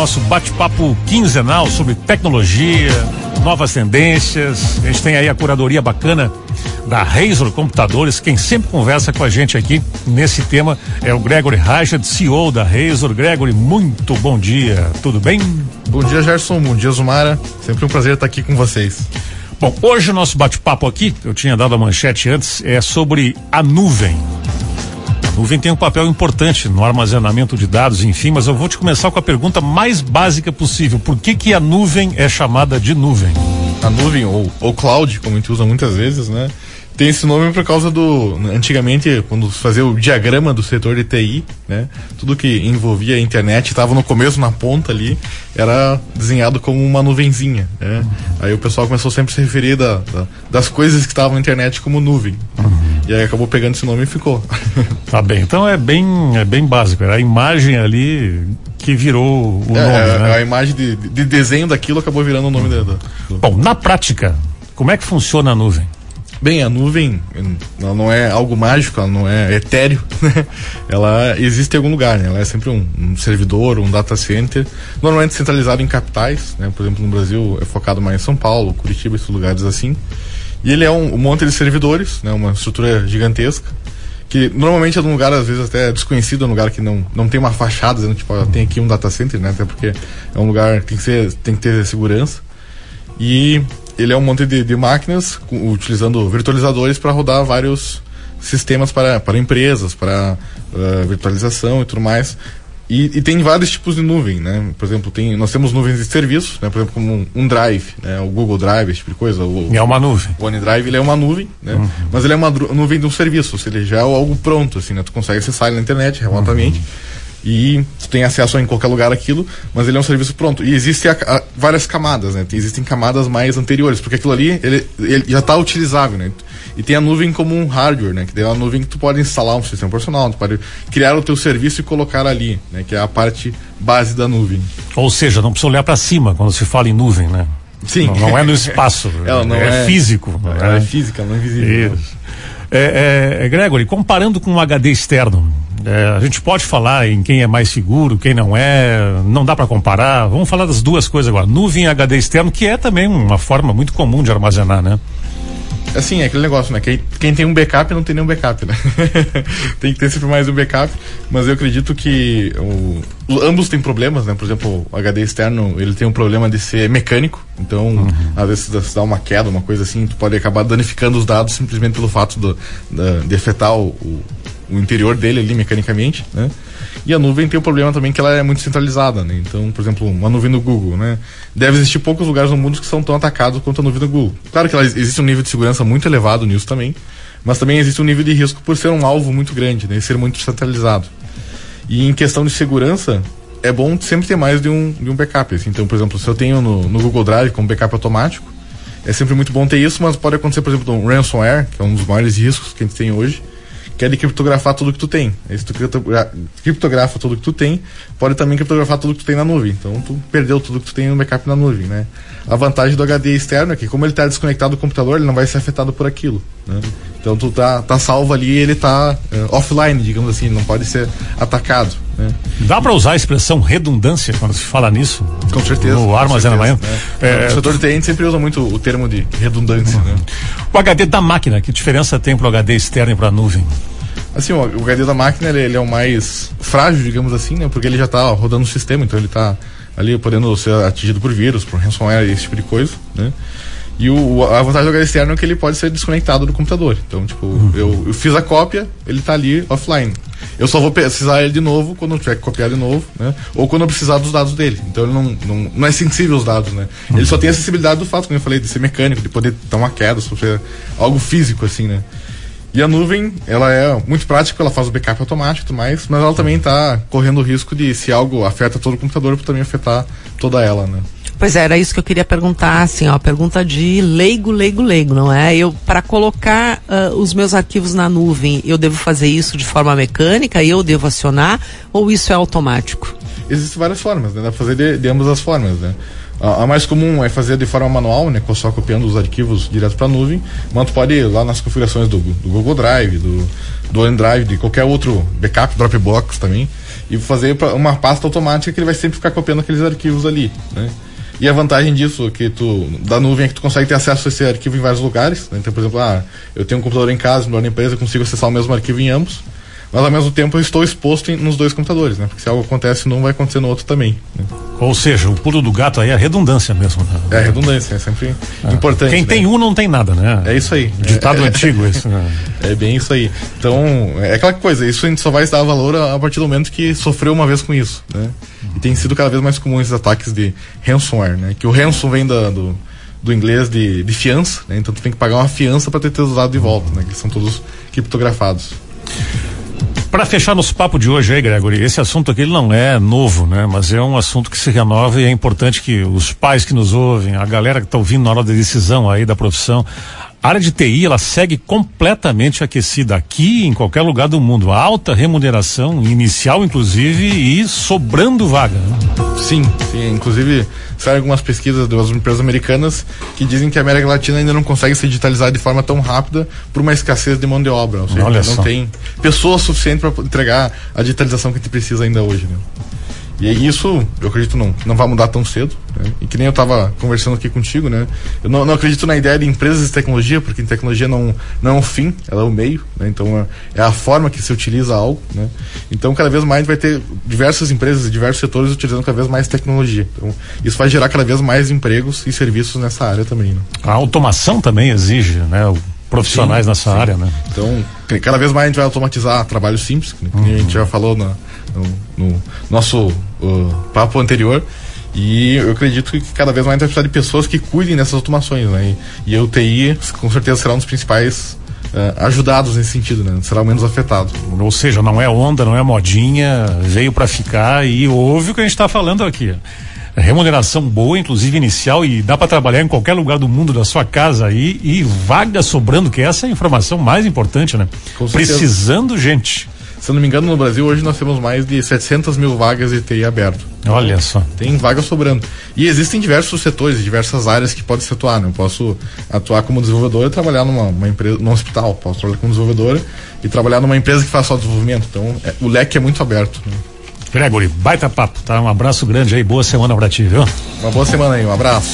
nosso bate-papo quinzenal sobre tecnologia, novas tendências. A gente tem aí a curadoria bacana da Razor Computadores. Quem sempre conversa com a gente aqui nesse tema é o Gregory Rajad, CEO da Razor. Gregory, muito bom dia. Tudo bem? Bom dia, Gerson. Bom dia, Zumara. Sempre um prazer estar aqui com vocês. Bom, hoje o nosso bate-papo aqui, eu tinha dado a manchete antes, é sobre a nuvem. Nuvem tem um papel importante no armazenamento de dados, enfim, mas eu vou te começar com a pergunta mais básica possível. Por que que a nuvem é chamada de nuvem? A nuvem, ou, ou cloud, como a gente usa muitas vezes, né? Tem esse nome por causa do. Antigamente, quando fazia o diagrama do setor de TI, né? Tudo que envolvia a internet estava no começo, na ponta ali, era desenhado como uma nuvenzinha. Né? Aí o pessoal começou sempre a se referir da, da, das coisas que estavam na internet como nuvem. Uhum. E aí acabou pegando esse nome e ficou. Tá bem. Então é bem, é bem básico. Era a imagem ali que virou o é, nome. É, né? A imagem de, de, desenho daquilo acabou virando o nome uhum. do... Bom, na prática, como é que funciona a nuvem? Bem, a nuvem ela não é algo mágico, ela não é etéreo, né? ela existe em algum lugar, né? ela é sempre um, um, servidor, um data center, normalmente centralizado em capitais, né? por exemplo no Brasil é focado mais em São Paulo, Curitiba, esses lugares assim, e ele é um, um monte de servidores, né? uma estrutura gigantesca, que normalmente é num lugar às vezes até desconhecido, é um lugar que não, não tem uma fachada, dizendo, tipo, tem aqui um data center, né? até porque é um lugar que tem que, ser, tem que ter segurança, e ele é um monte de, de máquinas com, utilizando virtualizadores para rodar vários sistemas para, para empresas, para uh, virtualização e tudo mais. E, e, tem vários tipos de nuvem, né? Por exemplo, tem, nós temos nuvens de serviços, né? Por exemplo, como um, um Drive, né? O Google Drive, esse tipo de coisa. O, é uma nuvem. O OneDrive, ele é uma nuvem, né? Uhum. Mas ele é uma nuvem de um serviço, ou seja, já é algo pronto, assim, né? Tu consegue acessar ele na internet remotamente. Uhum e tu tem acesso em qualquer lugar aquilo, mas ele é um serviço pronto. E existem várias camadas, né? Existem camadas mais anteriores, porque aquilo ali ele, ele já está utilizável, né? E tem a nuvem como um hardware, né? Que é uma nuvem que tu pode instalar um sistema profissional, tu pode criar o teu serviço e colocar ali, né? Que é a parte base da nuvem. Ou seja, não precisa olhar para cima quando se fala em nuvem, né? Sim. Não, não é no espaço. Ela não é, é físico. É, é física, não é invisível. Isso. É, é, Gregory, comparando com um HD externo, é, a gente pode falar em quem é mais seguro, quem não é, não dá para comparar. Vamos falar das duas coisas agora. Nuvem HD externo, que é também uma forma muito comum de armazenar, né? Assim, é aquele negócio, né? Quem, quem tem um backup não tem nenhum backup, né? tem que ter sempre mais um backup, mas eu acredito que o, ambos têm problemas, né? Por exemplo, o HD externo, ele tem um problema de ser mecânico, então, uhum. às vezes, se dá uma queda, uma coisa assim, tu pode acabar danificando os dados simplesmente pelo fato do, da, de afetar o, o o interior dele ali mecanicamente, né? E a nuvem tem o problema também que ela é muito centralizada, né? Então, por exemplo, uma nuvem do Google, né? Deve existir poucos lugares no mundo que são tão atacados quanto a nuvem do Google. Claro que ela, existe um nível de segurança muito elevado nisso também, mas também existe um nível de risco por ser um alvo muito grande, né? E ser muito centralizado. E em questão de segurança, é bom sempre ter mais de um, de um backup. Assim. Então, por exemplo, se eu tenho no, no Google Drive como backup automático, é sempre muito bom ter isso, mas pode acontecer, por exemplo, um ransomware, que é um dos maiores riscos que a gente tem hoje, que é criptografar tudo que tu tem. Aí se tu criptografa tudo que tu tem, pode também criptografar tudo que tu tem na nuvem. Então tu perdeu tudo que tu tem no backup na nuvem, né? A vantagem do HD externo é que como ele está desconectado do computador, ele não vai ser afetado por aquilo, né? Então tu tá, tá salvo ali e ele tá uh, offline, digamos assim, não pode ser atacado. Né? Dá para usar a expressão redundância quando se fala nisso? Com certeza. No armazenamento. Né? É, o setor de TI sempre usa muito o termo de redundância. Uhum. Né? O HD da máquina, que diferença tem para o HD externo e para a nuvem? Assim, o, o HD da máquina ele, ele, é o mais frágil, digamos assim, né? Porque ele já está rodando o sistema, então ele está ali podendo ser atingido por vírus, por ransomware, esse tipo de coisa, né? E o, a vantagem do HD externo é que ele pode ser desconectado do computador. Então, tipo, uhum. eu, eu, fiz a cópia, ele está ali offline. Eu só vou precisar ele de novo quando eu tiver que copiar de novo, né? Ou quando eu precisar dos dados dele. Então ele não, não, não é sensível aos dados, né? Uhum. Ele só tem a acessibilidade do fato, como eu falei, de ser mecânico, de poder dar uma queda, sofrer algo físico, assim, né? E a nuvem, ela é muito prática, ela faz o backup automático e tudo mais, mas ela também está correndo o risco de, se algo afeta todo o computador, também afetar toda ela, né? Pois é, era isso que eu queria perguntar, assim, ó, pergunta de leigo, leigo, leigo, não é? Eu, para colocar uh, os meus arquivos na nuvem, eu devo fazer isso de forma mecânica, eu devo acionar, ou isso é automático? Existem várias formas, né? Dá pra fazer de, de ambas as formas, né? A, mais comum é fazer de forma manual, né, só copiando os arquivos direto para a nuvem, mas tu pode ir lá nas configurações do, do Google Drive, do, do OneDrive, de qualquer outro backup, Dropbox também, e fazer uma pasta automática que ele vai sempre ficar copiando aqueles arquivos ali, né? E a vantagem disso que tu da nuvem é que tu consegue ter acesso a esse arquivo em vários lugares. Né? Então, por exemplo, ah, eu tenho um computador em casa, no na empresa, eu consigo acessar o mesmo arquivo em ambos mas ao mesmo tempo eu estou exposto em, nos dois computadores, né? Porque se algo acontece num, vai acontecer no outro também. Né? Ou seja, o pulo do gato aí é a redundância mesmo. Né? É a redundância, é sempre ah. importante. Quem né? tem um não tem nada, né? É isso aí. Ditado é, antigo isso. Né? É bem isso aí. Então, é aquela coisa, isso a gente só vai dar valor a, a partir do momento que sofreu uma vez com isso, né? E tem sido cada vez mais comum esses ataques de ransomware, né? Que o ransom vem da, do, do inglês de, de fiança, né? Então tu tem que pagar uma fiança para ter teus dados de volta, né? Que são todos criptografados. Para fechar nosso papo de hoje aí, Gregory, esse assunto aqui não é novo, né? Mas é um assunto que se renova e é importante que os pais que nos ouvem, a galera que está ouvindo na hora da decisão aí da profissão, a área de TI, ela segue completamente aquecida aqui em qualquer lugar do mundo. Alta remuneração inicial, inclusive, e sobrando vaga. Né? Sim, sim. Inclusive, saem algumas pesquisas das empresas americanas que dizem que a América Latina ainda não consegue se digitalizar de forma tão rápida por uma escassez de mão de obra. Ou seja, Olha não só. tem pessoas suficientes para entregar a digitalização que a gente precisa ainda hoje. Né? E isso, eu acredito, não, não vai mudar tão cedo. Né? E que nem eu estava conversando aqui contigo, né? Eu não, não, acredito na ideia de empresas de tecnologia, porque tecnologia não, não é um fim, ela é o um meio, né? Então é, é, a forma que se utiliza algo, né? Então cada vez mais vai ter diversas empresas e diversos setores utilizando cada vez mais tecnologia. Então isso vai gerar cada vez mais empregos e serviços nessa área também, né? A automação também exige, né? profissionais sim, nessa sim. área, né? Então, cada vez mais a gente vai automatizar trabalhos simples, que uhum. a gente já falou na, no, no, nosso uh, papo anterior. E eu acredito que cada vez mais vai precisar de pessoas que cuidem dessas automações, né? E, e a UTI, com certeza, será um dos principais uh, ajudados nesse sentido, né? Será o menos afetado. Ou seja, não é onda, não é modinha, veio para ficar e ouve o que a gente está falando aqui remuneração boa, inclusive inicial, e dá para trabalhar em qualquer lugar do mundo da sua casa aí e vaga sobrando, que essa é a informação mais importante, né? Precisando gente. Se eu não me engano, no Brasil hoje nós temos mais de 700 mil vagas de TI aberto. Olha só. Tem vagas sobrando. E existem diversos setores, diversas áreas que pode se atuar. Né? Eu posso atuar como desenvolvedor e trabalhar numa empresa, num hospital. Posso trabalhar como desenvolvedor e trabalhar numa empresa que faz só desenvolvimento. Então, é, o leque é muito aberto. Né? Gregory, baita papo, tá? Um abraço grande aí, boa semana pra ti, viu? Uma boa semana aí, um abraço.